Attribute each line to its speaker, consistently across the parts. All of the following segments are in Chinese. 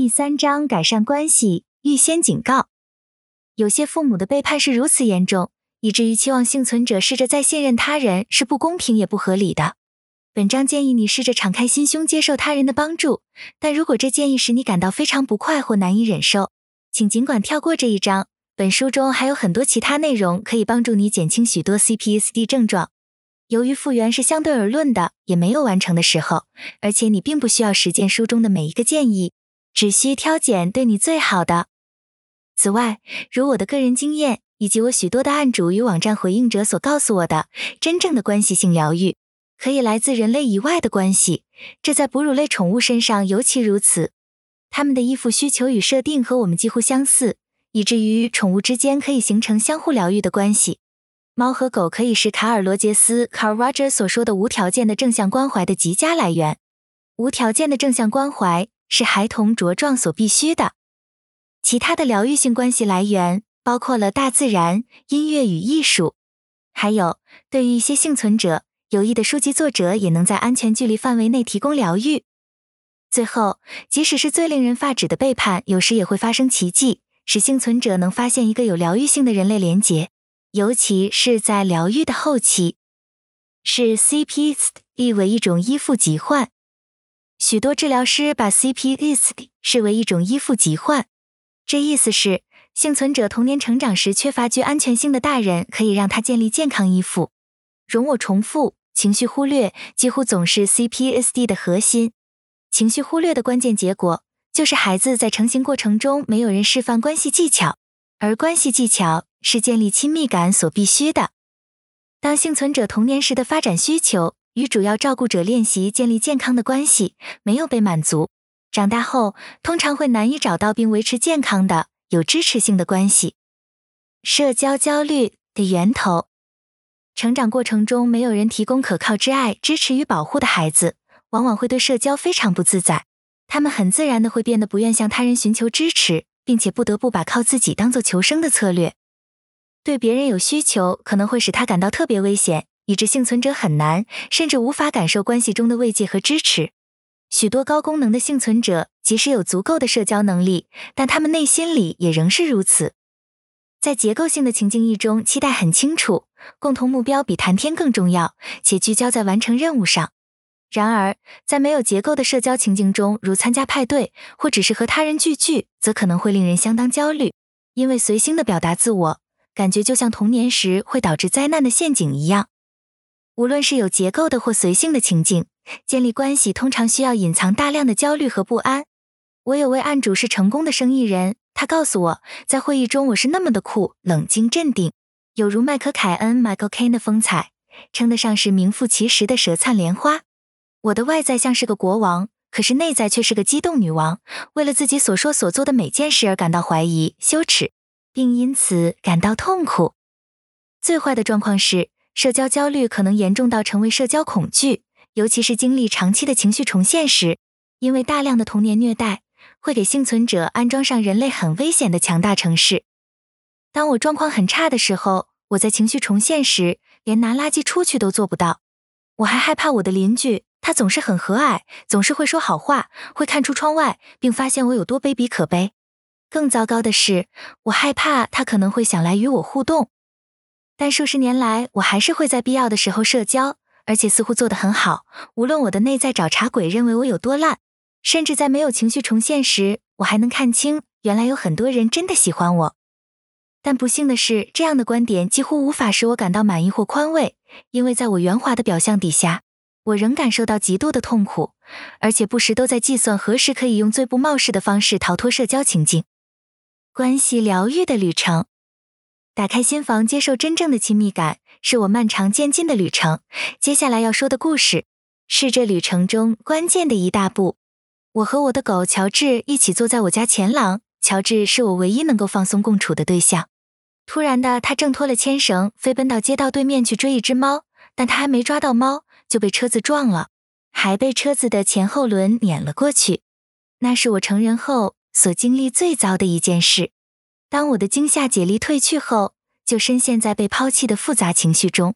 Speaker 1: 第三章改善关系，预先警告。有些父母的背叛是如此严重，以至于期望幸存者试着再信任他人是不公平也不合理的。本章建议你试着敞开心胸接受他人的帮助，但如果这建议使你感到非常不快或难以忍受，请尽管跳过这一章。本书中还有很多其他内容可以帮助你减轻许多 CPSD 症状。由于复原是相对而论的，也没有完成的时候，而且你并不需要实践书中的每一个建议，只需挑拣对你最好的。此外，如我的个人经验以及我许多的案主与网站回应者所告诉我的，真正的关系性疗愈可以来自人类以外的关系，这在哺乳类宠物身上尤其如此。它们的依附需求与设定和我们几乎相似，以至于宠物之间可以形成相互疗愈的关系。猫和狗可以是卡尔·罗杰斯 （Carl Rogers） 所说的无条件的正向关怀的极佳来源。无条件的正向关怀是孩童茁壮所必须的。其他的疗愈性关系来源包括了大自然、音乐与艺术，还有对于一些幸存者，有益的书籍作者也能在安全距离范围内提供疗愈。最后，即使是最令人发指的背叛，有时也会发生奇迹，使幸存者能发现一个有疗愈性的人类连结。尤其是在疗愈的后期，是 CPSD 为一种依附疾患。许多治疗师把 CPSD 视为一种依附疾患，这意思是幸存者童年成长时缺乏具安全性的大人可以让他建立健康依附。容我重复，情绪忽略几乎总是 CPSD 的核心。情绪忽略的关键结果就是孩子在成型过程中没有人示范关系技巧，而关系技巧。是建立亲密感所必须的。当幸存者童年时的发展需求与主要照顾者练习建立健康的关系没有被满足，长大后通常会难以找到并维持健康的、有支持性的关系。社交焦虑的源头：成长过程中没有人提供可靠之爱、支持与保护的孩子，往往会对社交非常不自在。他们很自然的会变得不愿向他人寻求支持，并且不得不把靠自己当做求生的策略。对别人有需求可能会使他感到特别危险，以致幸存者很难甚至无法感受关系中的慰藉和支持。许多高功能的幸存者即使有足够的社交能力，但他们内心里也仍是如此。在结构性的情境一中，期待很清楚，共同目标比谈天更重要，且聚焦在完成任务上。然而，在没有结构的社交情境中，如参加派对或只是和他人聚聚，则可能会令人相当焦虑，因为随心的表达自我。感觉就像童年时会导致灾难的陷阱一样。无论是有结构的或随性的情境，建立关系通常需要隐藏大量的焦虑和不安。我有位案主是成功的生意人，他告诉我，在会议中我是那么的酷、冷静、镇定，有如麦克凯恩 （Michael Caine） 的风采，称得上是名副其实的舌灿莲花。我的外在像是个国王，可是内在却是个激动女王，为了自己所说所做的每件事而感到怀疑、羞耻。并因此感到痛苦。最坏的状况是，社交焦虑可能严重到成为社交恐惧，尤其是经历长期的情绪重现时，因为大量的童年虐待会给幸存者安装上人类很危险的强大程式。当我状况很差的时候，我在情绪重现时连拿垃圾出去都做不到。我还害怕我的邻居，他总是很和蔼，总是会说好话，会看出窗外，并发现我有多卑鄙可悲。更糟糕的是，我害怕他可能会想来与我互动。但数十年来，我还是会在必要的时候社交，而且似乎做得很好。无论我的内在找茬鬼认为我有多烂，甚至在没有情绪重现时，我还能看清，原来有很多人真的喜欢我。但不幸的是，这样的观点几乎无法使我感到满意或宽慰，因为在我圆滑的表象底下，我仍感受到极度的痛苦，而且不时都在计算何时可以用最不冒失的方式逃脱社交情境。关系疗愈的旅程，打开心房，接受真正的亲密感，是我漫长渐进的旅程。接下来要说的故事，是这旅程中关键的一大步。我和我的狗乔治一起坐在我家前廊，乔治是我唯一能够放松共处的对象。突然的，他挣脱了牵绳，飞奔到街道对面去追一只猫，但他还没抓到猫，就被车子撞了，还被车子的前后轮碾了过去。那是我成人后所经历最糟的一件事。当我的惊吓解离褪去后，就深陷在被抛弃的复杂情绪中，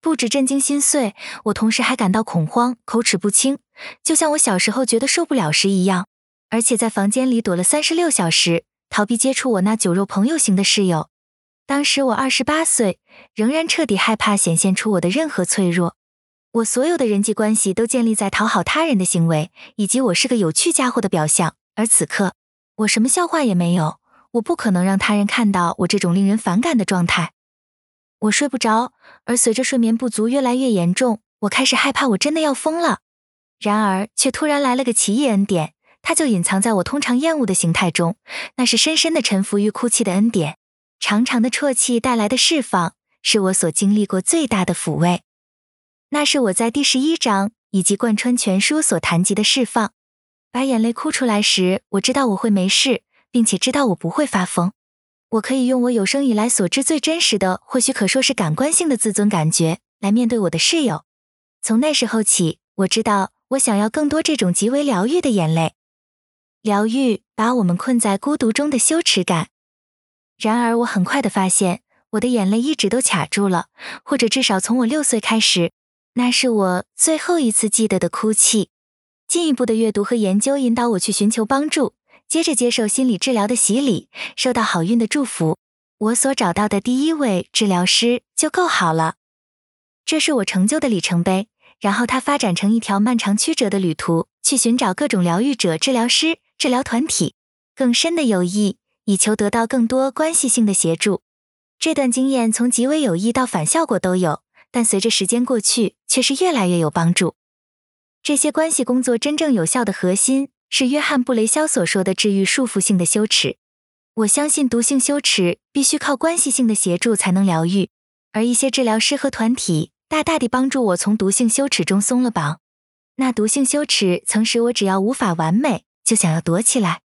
Speaker 1: 不止震惊心碎，我同时还感到恐慌、口齿不清，就像我小时候觉得受不了时一样。而且在房间里躲了三十六小时，逃避接触我那酒肉朋友型的室友。当时我二十八岁，仍然彻底害怕显现出我的任何脆弱。我所有的人际关系都建立在讨好他人的行为，以及我是个有趣家伙的表象。而此刻，我什么笑话也没有。我不可能让他人看到我这种令人反感的状态。我睡不着，而随着睡眠不足越来越严重，我开始害怕我真的要疯了。然而，却突然来了个奇异恩典，它就隐藏在我通常厌恶的形态中，那是深深的臣服于哭泣的恩典。长长的啜泣带来的释放，是我所经历过最大的抚慰。那是我在第十一章以及贯穿全书所谈及的释放。把眼泪哭出来时，我知道我会没事。并且知道我不会发疯，我可以用我有生以来所知最真实的，或许可说是感官性的自尊感觉来面对我的室友。从那时候起，我知道我想要更多这种极为疗愈的眼泪。疗愈把我们困在孤独中的羞耻感。然而，我很快的发现，我的眼泪一直都卡住了，或者至少从我六岁开始，那是我最后一次记得的哭泣。进一步的阅读和研究引导我去寻求帮助。接着接受心理治疗的洗礼，受到好运的祝福，我所找到的第一位治疗师就够好了。这是我成就的里程碑。然后它发展成一条漫长曲折的旅途，去寻找各种疗愈者、治疗师、治疗团体、更深的友谊，以求得到更多关系性的协助。这段经验从极为有益到反效果都有，但随着时间过去，却是越来越有帮助。这些关系工作真正有效的核心。是约翰·布雷肖所说的治愈束缚性的羞耻。我相信毒性羞耻必须靠关系性的协助才能疗愈，而一些治疗师和团体大大地帮助我从毒性羞耻中松了绑。那毒性羞耻曾使我只要无法完美就想要躲起来，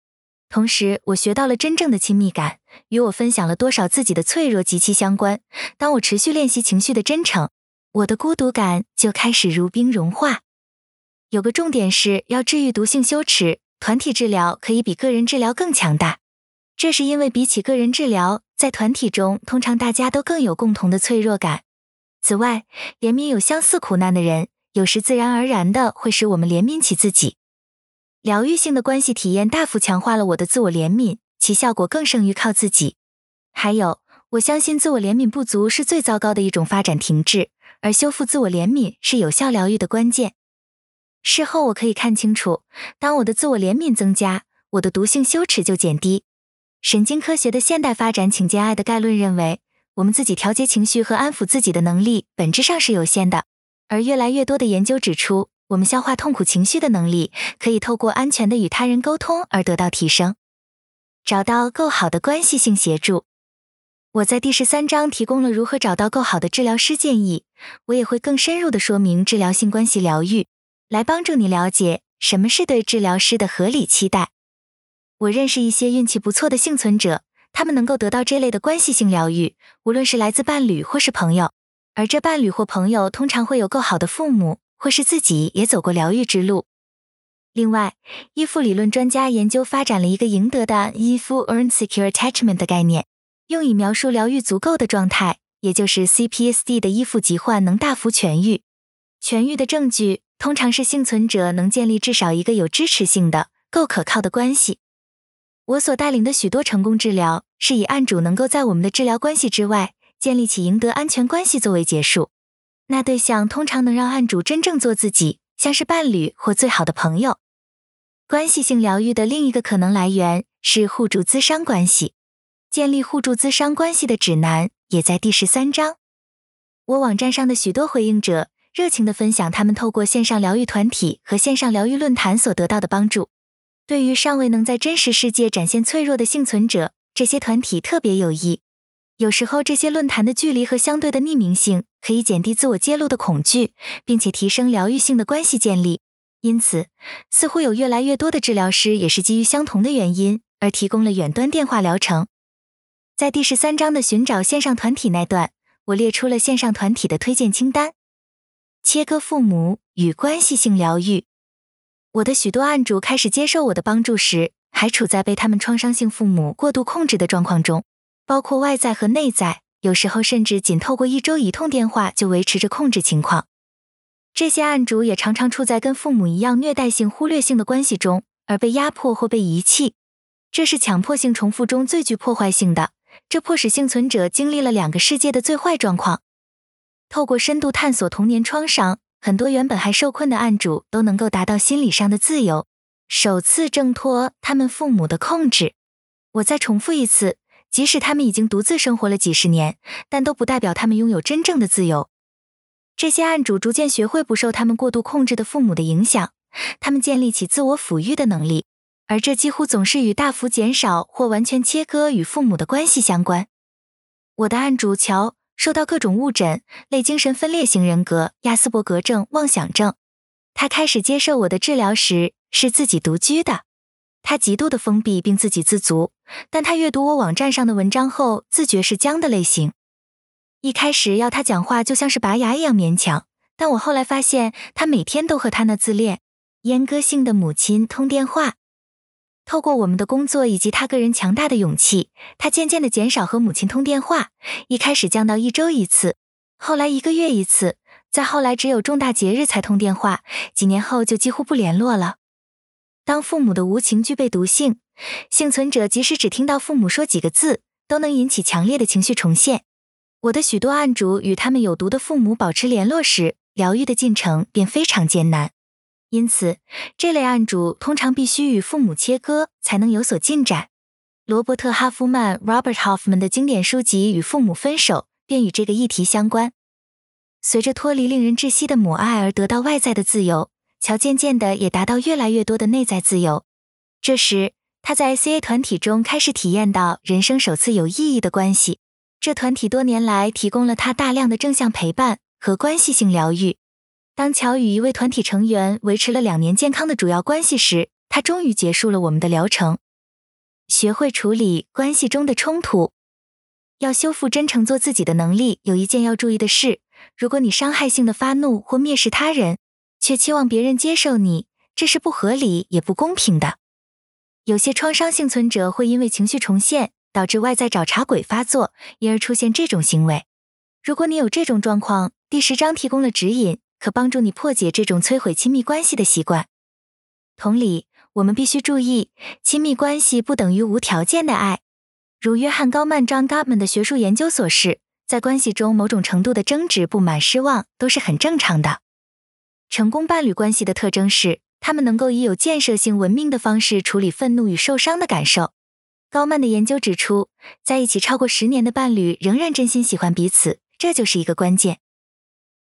Speaker 1: 同时我学到了真正的亲密感，与我分享了多少自己的脆弱极其相关。当我持续练习情绪的真诚，我的孤独感就开始如冰融化。有个重点是要治愈毒性羞耻，团体治疗可以比个人治疗更强大。这是因为比起个人治疗，在团体中通常大家都更有共同的脆弱感。此外，怜悯有相似苦难的人，有时自然而然的会使我们怜悯起自己。疗愈性的关系体验大幅强化了我的自我怜悯，其效果更胜于靠自己。还有，我相信自我怜悯不足是最糟糕的一种发展停滞，而修复自我怜悯是有效疗愈的关键。事后我可以看清楚，当我的自我怜悯增加，我的毒性羞耻就减低。神经科学的现代发展请见爱的概论认为，我们自己调节情绪和安抚自己的能力本质上是有限的，而越来越多的研究指出，我们消化痛苦情绪的能力可以透过安全的与他人沟通而得到提升。找到够好的关系性协助，我在第十三章提供了如何找到够好的治疗师建议，我也会更深入的说明治疗性关系疗愈。来帮助你了解什么是对治疗师的合理期待。我认识一些运气不错的幸存者，他们能够得到这类的关系性疗愈，无论是来自伴侣或是朋友。而这伴侣或朋友通常会有够好的父母，或是自己也走过疗愈之路。另外，依附理论专家研究发展了一个赢得的依附 （Earned Secure Attachment） 的概念，用以描述疗愈足够的状态，也就是 CPSD 的依附疾患能大幅痊愈。痊愈的证据。通常是幸存者能建立至少一个有支持性的、够可靠的关系。我所带领的许多成功治疗，是以案主能够在我们的治疗关系之外建立起赢得安全关系作为结束。那对象通常能让案主真正做自己，像是伴侣或最好的朋友。关系性疗愈的另一个可能来源是互助咨商关系。建立互助咨商关系的指南也在第十三章。我网站上的许多回应者。热情地分享他们透过线上疗愈团体和线上疗愈论坛所得到的帮助。对于尚未能在真实世界展现脆弱的幸存者，这些团体特别有益。有时候，这些论坛的距离和相对的匿名性可以减低自我揭露的恐惧，并且提升疗愈性的关系建立。因此，似乎有越来越多的治疗师也是基于相同的原因而提供了远端电话疗程。在第十三章的寻找线上团体那段，我列出了线上团体的推荐清单。切割父母与关系性疗愈。我的许多案主开始接受我的帮助时，还处在被他们创伤性父母过度控制的状况中，包括外在和内在，有时候甚至仅透过一周一通电话就维持着控制情况。这些案主也常常处在跟父母一样虐待性、忽略性的关系中，而被压迫或被遗弃。这是强迫性重复中最具破坏性的，这迫使幸存者经历了两个世界的最坏状况。透过深度探索童年创伤，很多原本还受困的案主都能够达到心理上的自由，首次挣脱他们父母的控制。我再重复一次，即使他们已经独自生活了几十年，但都不代表他们拥有真正的自由。这些案主逐渐学会不受他们过度控制的父母的影响，他们建立起自我抚育的能力。而这几乎总是与大幅减少或完全切割与父母的关系相关。我的案主乔受到各种误诊，类精神分裂型人格、亚斯伯格症、妄想症。他开始接受我的治疗时是自己独居的，他极度的封闭并自给自足。但他阅读我网站上的文章后，自觉是僵的类型。一开始要他讲话就像是拔牙一样勉强，但我后来发现他每天都和他那自恋、阉割性的母亲通电话。透过我们的工作以及他个人强大的勇气，他渐渐地减少和母亲通电话。一开始降到一周一次，后来一个月一次，再后来只有重大节日才通电话。几年后就几乎不联络了。当父母的无情具备毒性，幸存者即使只听到父母说几个字，都能引起强烈的情绪重现。我的许多案主与他们有毒的父母保持联络时，疗愈的进程便非常艰难。因此，这类案主通常必须与父母切割，才能有所进展。罗伯特·哈夫曼 （Robert Hoffman） 的经典书籍《与父母分手》便与这个议题相关。随着脱离令人窒息的母爱而得到外在的自由，乔渐渐的也达到越来越多的内在自由。这时，他在 CA 团体中开始体验到人生首次有意义的关系。这团体多年来提供了他大量的正向陪伴和关系性疗愈。当乔与一位团体成员维持了两年健康的主要关系时，他终于结束了我们的疗程。学会处理关系中的冲突，要修复真诚做自己的能力。有一件要注意的事：如果你伤害性的发怒或蔑视他人，却期望别人接受你，这是不合理也不公平的。有些创伤幸存者会因为情绪重现，导致外在找茬鬼发作，因而出现这种行为。如果你有这种状况，第十章提供了指引。可帮助你破解这种摧毁亲密关系的习惯。同理，我们必须注意，亲密关系不等于无条件的爱。如约翰·高曼 （John g o t m a n 的学术研究所示，在关系中某种程度的争执、不满、失望都是很正常的。成功伴侣关系的特征是，他们能够以有建设性、文明的方式处理愤怒与受伤的感受。高曼的研究指出，在一起超过十年的伴侣仍然真心喜欢彼此，这就是一个关键。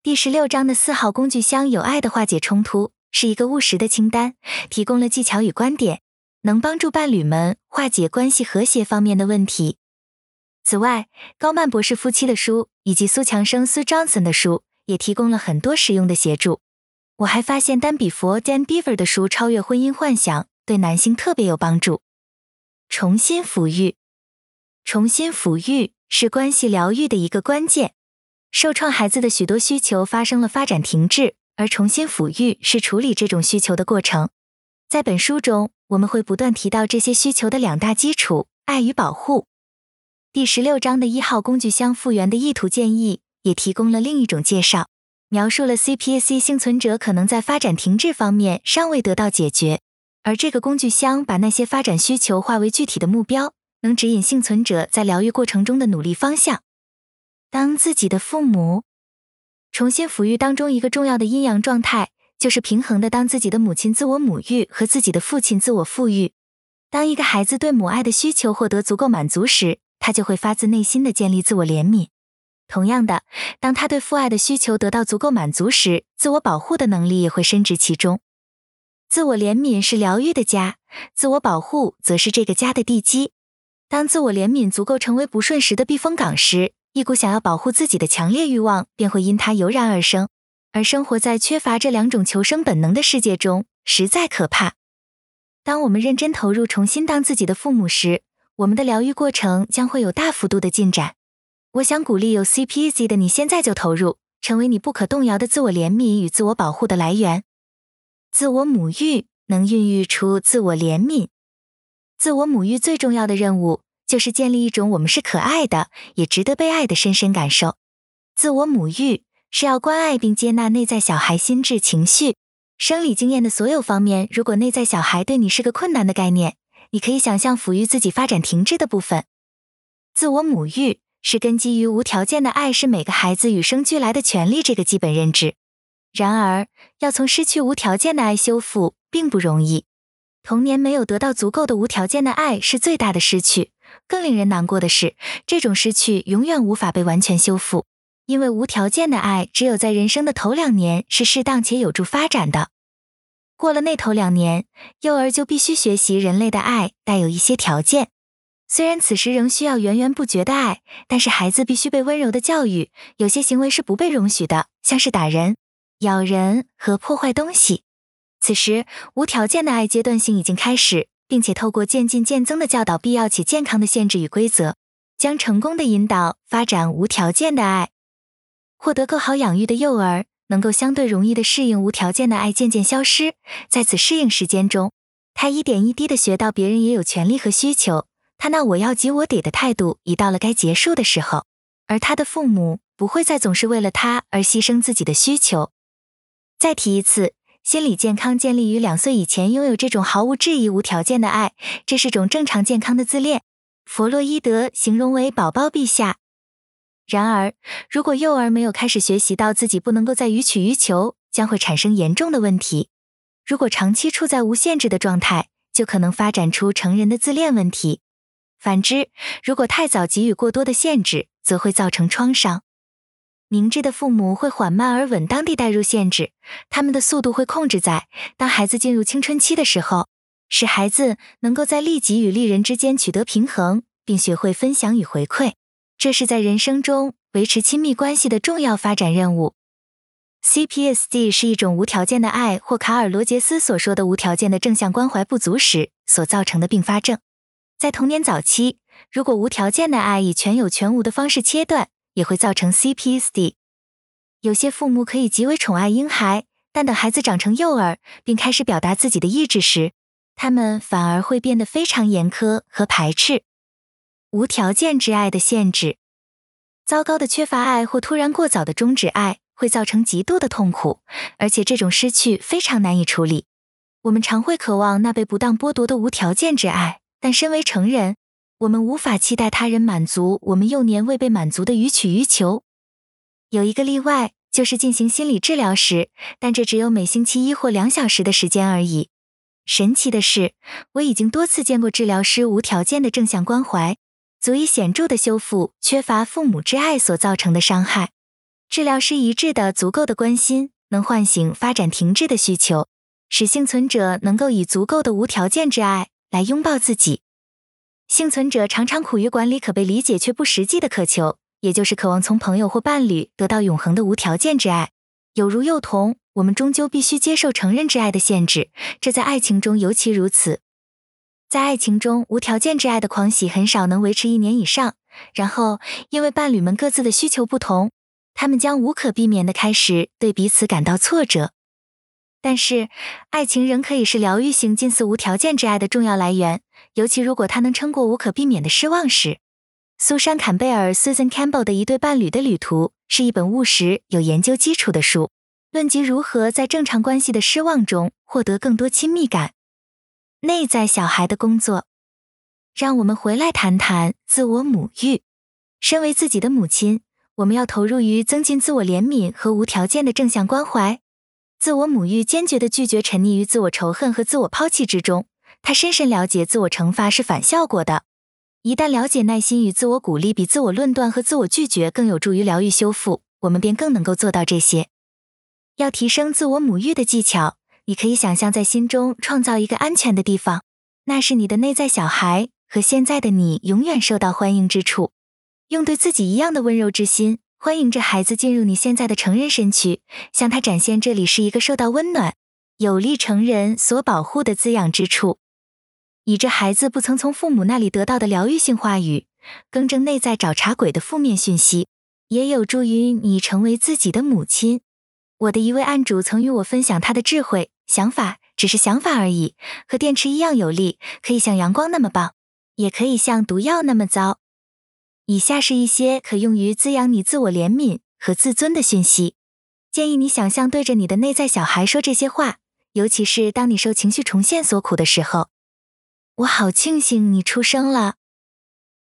Speaker 1: 第十六章的四号工具箱“有爱的化解冲突”是一个务实的清单，提供了技巧与观点，能帮助伴侣们化解关系和谐方面的问题。此外，高曼博士夫妻的书以及苏强生 Sue Johnson 的书也提供了很多实用的协助。我还发现丹比佛 Dan Beaver 的书《超越婚姻幻想》对男性特别有帮助。重新抚育，重新抚育是关系疗愈的一个关键。受创孩子的许多需求发生了发展停滞，而重新抚育是处理这种需求的过程。在本书中，我们会不断提到这些需求的两大基础：爱与保护。第十六章的一号工具箱复原的意图建议也提供了另一种介绍，描述了 CPAC 幸存者可能在发展停滞方面尚未得到解决，而这个工具箱把那些发展需求化为具体的目标，能指引幸存者在疗愈过程中的努力方向。当自己的父母重新抚育当中，一个重要的阴阳状态就是平衡的。当自己的母亲自我母育和自己的父亲自我父育。当一个孩子对母爱的需求获得足够满足时，他就会发自内心的建立自我怜悯。同样的，当他对父爱的需求得到足够满足时，自我保护的能力也会深植其中。自我怜悯是疗愈的家，自我保护则是这个家的地基。当自我怜悯足够成为不顺时的避风港时，一股想要保护自己的强烈欲望便会因它油然而生，而生活在缺乏这两种求生本能的世界中，实在可怕。当我们认真投入重新当自己的父母时，我们的疗愈过程将会有大幅度的进展。我想鼓励有 CPZ 的你现在就投入，成为你不可动摇的自我怜悯与自我保护的来源。自我母育能孕育出自我怜悯，自我母育最重要的任务。就是建立一种我们是可爱的，也值得被爱的深深感受。自我母育是要关爱并接纳内在小孩心智情绪，生理经验的所有方面，如果内在小孩对你是个困难的概念，你可以想象抚育自己发展停滞的部分。自我母育是根基于无条件的爱，是每个孩子与生俱来的权利这个基本认知。然而，要从失去无条件的爱修复并不容易。童年没有得到足够的无条件的爱是最大的失去。更令人难过的是，这种失去永远无法被完全修复，因为无条件的爱只有在人生的头两年是适当且有助发展的。过了那头两年，幼儿就必须学习人类的爱带有一些条件。虽然此时仍需要源源不绝的爱，但是孩子必须被温柔的教育。有些行为是不被容许的，像是打人、咬人和破坏东西。此时，无条件的爱阶段性已经开始。并且透过渐进渐增的教导，必要且健康的限制与规则，将成功的引导发展无条件的爱。获得更好养育的幼儿，能够相对容易的适应无条件的爱渐渐消失。在此适应时间中，他一点一滴的学到别人也有权利和需求。他那我要即我得的态度已到了该结束的时候，而他的父母不会再总是为了他而牺牲自己的需求。再提一次。心理健康建立于两岁以前拥有这种毫无质疑、无条件的爱，这是种正常健康的自恋。弗洛伊德形容为“宝宝陛下”。然而，如果幼儿没有开始学习到自己不能够再予取予求，将会产生严重的问题。如果长期处在无限制的状态，就可能发展出成人的自恋问题。反之，如果太早给予过多的限制，则会造成创伤。明智的父母会缓慢而稳当地带入限制，他们的速度会控制在当孩子进入青春期的时候，使孩子能够在利己与利人之间取得平衡，并学会分享与回馈。这是在人生中维持亲密关系的重要发展任务。CPSD 是一种无条件的爱，或卡尔罗杰斯所说的无条件的正向关怀不足时所造成的并发症。在童年早期，如果无条件的爱以全有全无的方式切断，也会造成 CPSD。有些父母可以极为宠爱婴孩，但等孩子长成幼儿，并开始表达自己的意志时，他们反而会变得非常严苛和排斥。无条件之爱的限制，糟糕的缺乏爱或突然过早的终止爱，会造成极度的痛苦，而且这种失去非常难以处理。我们常会渴望那被不当剥夺的无条件之爱，但身为成人，我们无法期待他人满足我们幼年未被满足的予取予求。有一个例外，就是进行心理治疗时，但这只有每星期一或两小时的时间而已。神奇的是，我已经多次见过治疗师无条件的正向关怀，足以显著的修复缺乏父母之爱所造成的伤害。治疗师一致的足够的关心，能唤醒发展停滞的需求，使幸存者能够以足够的无条件之爱来拥抱自己。幸存者常常苦于管理可被理解却不实际的渴求，也就是渴望从朋友或伴侣得到永恒的无条件之爱。有如幼童，我们终究必须接受成人之爱的限制，这在爱情中尤其如此。在爱情中，无条件之爱的狂喜很少能维持一年以上，然后因为伴侣们各自的需求不同，他们将无可避免地开始对彼此感到挫折。但是，爱情仍可以是疗愈型近似无条件之爱的重要来源，尤其如果他能撑过无可避免的失望时。苏珊·坎贝尔 （Susan Campbell） 的一对伴侣的旅途是一本务实、有研究基础的书，论及如何在正常关系的失望中获得更多亲密感。内在小孩的工作，让我们回来谈谈自我母育。身为自己的母亲，我们要投入于增进自我怜悯和无条件的正向关怀。自我母育坚决地拒绝沉溺于自我仇恨和自我抛弃之中。他深深了解自我惩罚是反效果的。一旦了解耐心与自我鼓励比自我论断和自我拒绝更有助于疗愈修复，我们便更能够做到这些。要提升自我母育的技巧，你可以想象在心中创造一个安全的地方，那是你的内在小孩和现在的你永远受到欢迎之处。用对自己一样的温柔之心。欢迎着孩子进入你现在的成人身躯，向他展现这里是一个受到温暖、有力成人所保护的滋养之处。以这孩子不曾从父母那里得到的疗愈性话语，更正内在找茬鬼的负面讯息，也有助于你成为自己的母亲。我的一位案主曾与我分享他的智慧想法，只是想法而已，和电池一样有力，可以像阳光那么棒，也可以像毒药那么糟。以下是一些可用于滋养你自我怜悯和自尊的讯息。建议你想象对着你的内在小孩说这些话，尤其是当你受情绪重现所苦的时候。我好庆幸你出生了，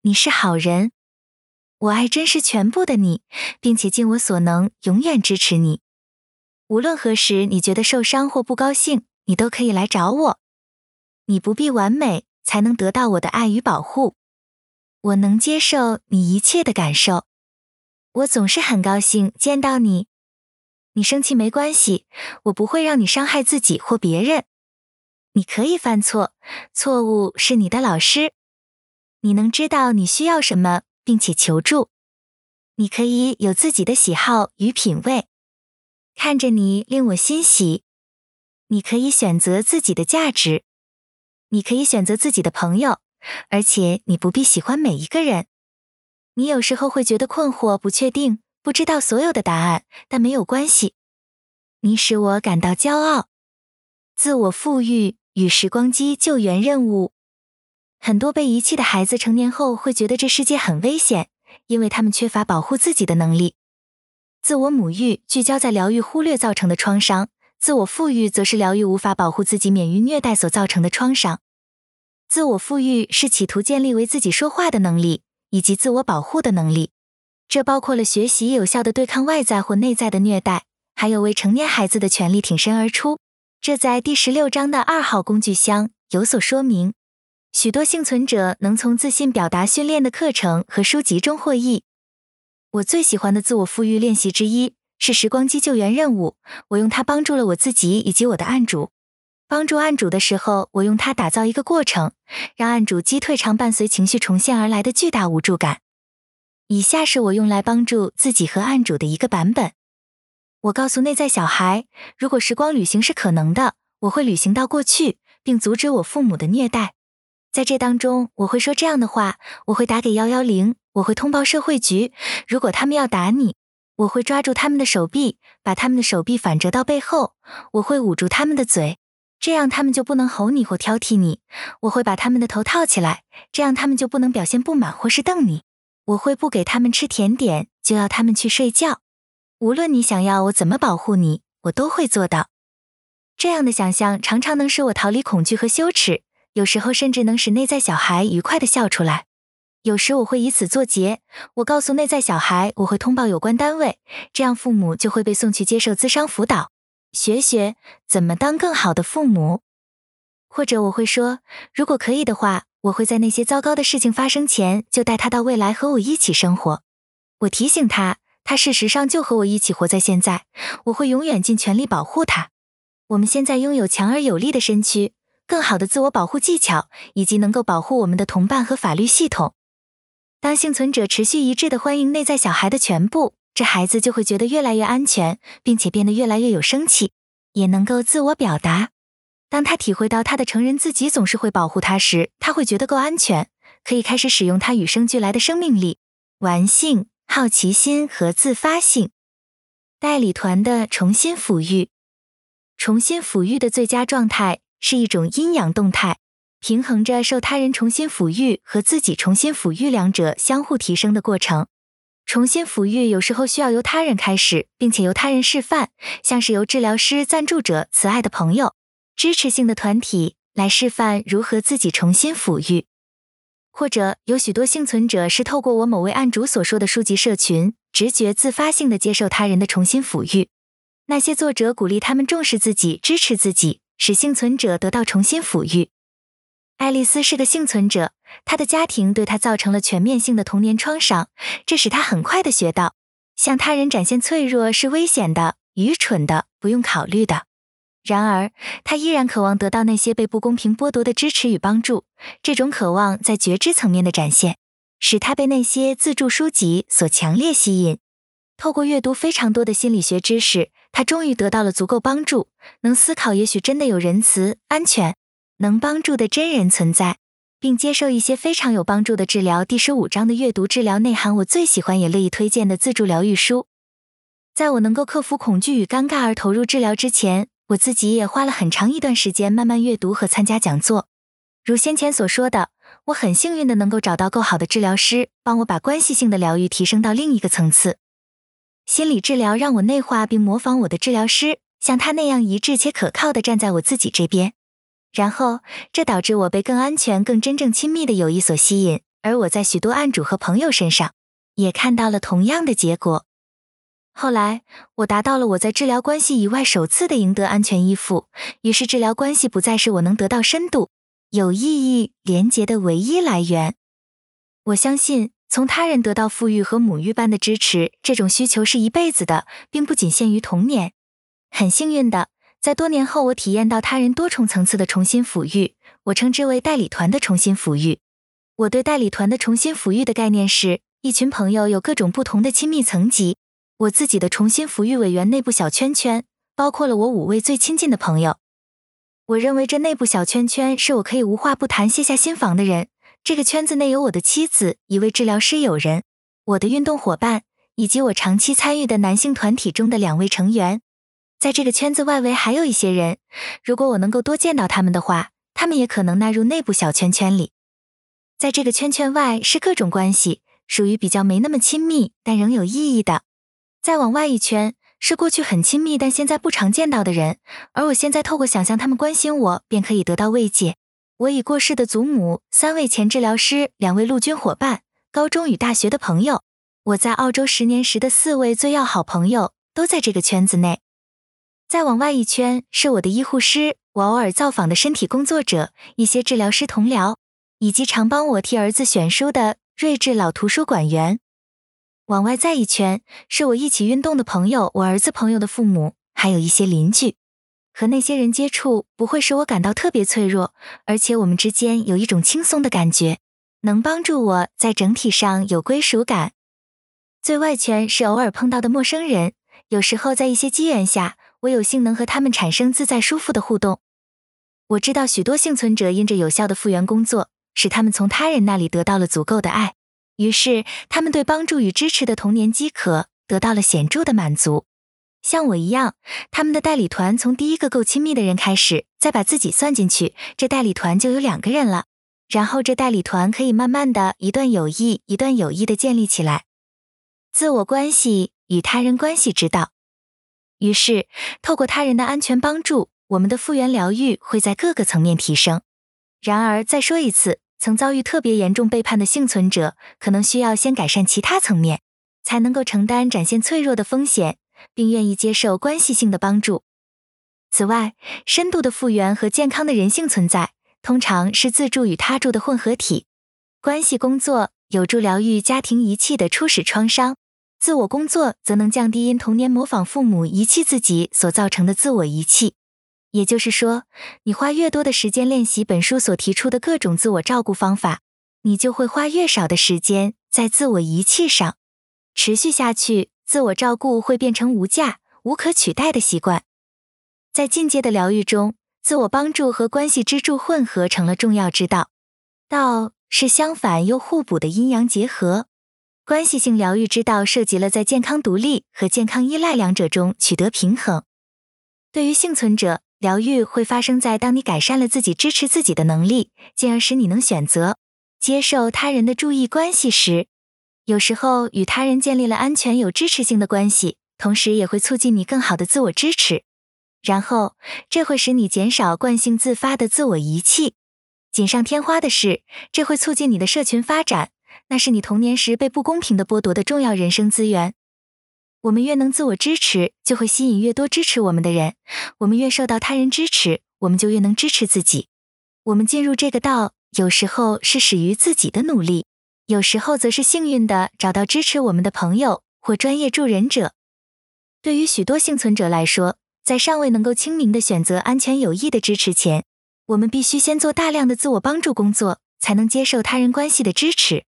Speaker 1: 你是好人。我爱真实全部的你，并且尽我所能永远支持你。无论何时你觉得受伤或不高兴，你都可以来找我。你不必完美才能得到我的爱与保护。我能接受你一切的感受。我总是很高兴见到你。你生气没关系，我不会让你伤害自己或别人。你可以犯错，错误是你的老师。你能知道你需要什么，并且求助。你可以有自己的喜好与品味。看着你令我欣喜。你可以选择自己的价值。你可以选择自己的朋友，而且你不必喜欢每一个人。你有时候会觉得困惑、不确定，不知道所有的答案，但没有关系。你使我感到骄傲。自我富裕与时光机救援任务。很多被遗弃的孩子成年后会觉得这世界很危险，因为他们缺乏保护自己的能力。自我母育聚焦在疗愈忽略造成的创伤，自我复育则是疗愈无法保护自己免于虐待所造成的创伤。自我复育是企图建立为自己说话的能力。以及自我保护的能力，这包括了学习有效的对抗外在或内在的虐待，还有为成年孩子的权利挺身而出。这在第十六章的二号工具箱有所说明。许多幸存者能从自信表达训练的课程和书籍中获益。我最喜欢的自我复育练习之一是时光机救援任务，我用它帮助了我自己以及我的案主。帮助案主的时候，我用它打造一个过程，让案主击退常伴随情绪重现而来的巨大无助感。以下是我用来帮助自己和案主的一个版本。我告诉内在小孩，如果时光旅行是可能的，我会旅行到过去，并阻止我父母的虐待。在这当中，我会说这样的话：我会打给幺幺零，我会通报社会局。如果他们要打你，我会抓住他们的手臂，把他们的手臂反折到背后，我会捂住他们的嘴。这样他们就不能吼你或挑剔你。我会把他们的头套起来，这样他们就不能表现不满或是瞪你。我会不给他们吃甜点，就要他们去睡觉。无论你想要我怎么保护你，我都会做到。这样的想象常常能使我逃离恐惧和羞耻，有时候甚至能使内在小孩愉快地笑出来。有时我会以此作结。我告诉内在小孩，我会通报有关单位，这样父母就会被送去接受咨商辅导。学学怎么当更好的父母，或者我会说，如果可以的话，我会在那些糟糕的事情发生前就带他到未来和我一起生活。我提醒他，他事实上就和我一起活在现在。我会永远尽全力保护他。我们现在拥有强而有力的身躯、更好的自我保护技巧，以及能够保护我们的同伴和法律系统。当幸存者持续一致地欢迎内在小孩的全部。这孩子就会觉得越来越安全，并且变得越来越有生气，也能够自我表达。当他体会到他的成人自己总是会保护他时，他会觉得够安全，可以开始使用他与生俱来的生命力、玩性、好奇心和自发性。代理团的重新抚育，重新抚育的最佳状态是一种阴阳动态，平衡着受他人重新抚育和自己重新抚育两者相互提升的过程。重新抚育有时候需要由他人开始，并且由他人示范，像是由治疗师、赞助者、慈爱的朋友、支持性的团体来示范如何自己重新抚育，或者有许多幸存者是透过我某位案主所说的书籍社群，直觉自发性的接受他人的重新抚育。那些作者鼓励他们重视自己、支持自己，使幸存者得到重新抚育。爱丽丝是个幸存者，她的家庭对她造成了全面性的童年创伤，这使她很快的学到，向他人展现脆弱是危险的、愚蠢的、不用考虑的。然而，他依然渴望得到那些被不公平剥夺的支持与帮助。这种渴望在觉知层面的展现，使他被那些自助书籍所强烈吸引。透过阅读非常多的心理学知识，他终于得到了足够帮助，能思考也许真的有仁慈、安全。能帮助的真人存在，并接受一些非常有帮助的治疗。第十五章的阅读治疗内涵，我最喜欢也乐意推荐的自助疗愈书。在我能够克服恐惧与尴尬而投入治疗之前，我自己也花了很长一段时间慢慢阅读和参加讲座。如先前所说的，我很幸运的能够找到够好的治疗师，帮我把关系性的疗愈提升到另一个层次。心理治疗让我内化并模仿我的治疗师，像他那样一致且可靠的站在我自己这边。然后，这导致我被更安全、更真正亲密的友谊所吸引，而我在许多案主和朋友身上也看到了同样的结果。后来，我达到了我在治疗关系以外首次的赢得安全依附，于是治疗关系不再是我能得到深度、有意义连结的唯一来源。我相信，从他人得到父育和母育般的支持，这种需求是一辈子的，并不仅限于童年。很幸运的。在多年后，我体验到他人多重层次的重新抚育，我称之为代理团的重新抚育。我对代理团的重新抚育的概念是，一群朋友有各种不同的亲密层级。我自己的重新抚育委员内部小圈圈，包括了我五位最亲近的朋友。我认为这内部小圈圈是我可以无话不谈、卸下心防的人。这个圈子内有我的妻子、一位治疗师友人、我的运动伙伴，以及我长期参与的男性团体中的两位成员。在这个圈子外围还有一些人，如果我能够多见到他们的话，他们也可能纳入内部小圈圈里。在这个圈圈外是各种关系，属于比较没那么亲密但仍有意义的。再往外一圈是过去很亲密但现在不常见到的人，而我现在透过想象他们关心我，便可以得到慰藉。我已过世的祖母、三位前治疗师、两位陆军伙伴、高中与大学的朋友，我在澳洲十年时的四位最要好朋友都在这个圈子内。再往外一圈是我的医护师，我偶尔造访的身体工作者，一些治疗师同僚，以及常帮我替儿子选书的睿智老图书馆员。往外再一圈是我一起运动的朋友，我儿子朋友的父母，还有一些邻居。和那些人接触不会使我感到特别脆弱，而且我们之间有一种轻松的感觉，能帮助我在整体上有归属感。最外圈是偶尔碰到的陌生人，有时候在一些机缘下。我有幸能和他们产生自在舒服的互动。我知道许多幸存者因着有效的复原工作，使他们从他人那里得到了足够的爱，于是他们对帮助与支持的童年饥渴得到了显著的满足。像我一样，他们的代理团从第一个够亲密的人开始，再把自己算进去，这代理团就有两个人了。然后这代理团可以慢慢的一段友谊一段友谊的建立起来。自我关系与他人关系之道。于是，透过他人的安全帮助，我们的复原疗愈会在各个层面提升。然而，再说一次，曾遭遇特别严重背叛的幸存者，可能需要先改善其他层面，才能够承担展现脆弱的风险，并愿意接受关系性的帮助。此外，深度的复原和健康的人性存在，通常是自助与他助的混合体。关系工作有助疗愈家庭遗弃的初始创伤。自我工作则能降低因童年模仿父母遗弃自己所造成的自我遗弃。也就是说，你花越多的时间练习本书所提出的各种自我照顾方法，你就会花越少的时间在自我遗弃上。持续下去，自我照顾会变成无价、无可取代的习惯。在进阶的疗愈中，自我帮助和关系支柱混合成了重要之道。道是相反又互补的阴阳结合。关系性疗愈之道涉及了在健康独立和健康依赖两者中取得平衡。对于幸存者，疗愈会发生在当你改善了自己支持自己的能力，进而使你能选择接受他人的注意关系时。有时候与他人建立了安全有支持性的关系，同时也会促进你更好的自我支持。然后这会使你减少惯性自发的自我遗弃。锦上添花的是，这会促进你的社群发展。那是你童年时被不公平的剥夺的重要人生资源。我们越能自我支持，就会吸引越多支持我们的人。我们越受到他人支持，我们就越能支持自己。我们进入这个道，有时候是始于自己的努力，有时候则是幸运的找到支持我们的朋友或专业助人者。对于许多幸存者来说，在尚未能够清明的选择安全有益的支持前，我们必须先做大量的自我帮助工作，才能接受他人关系的支持。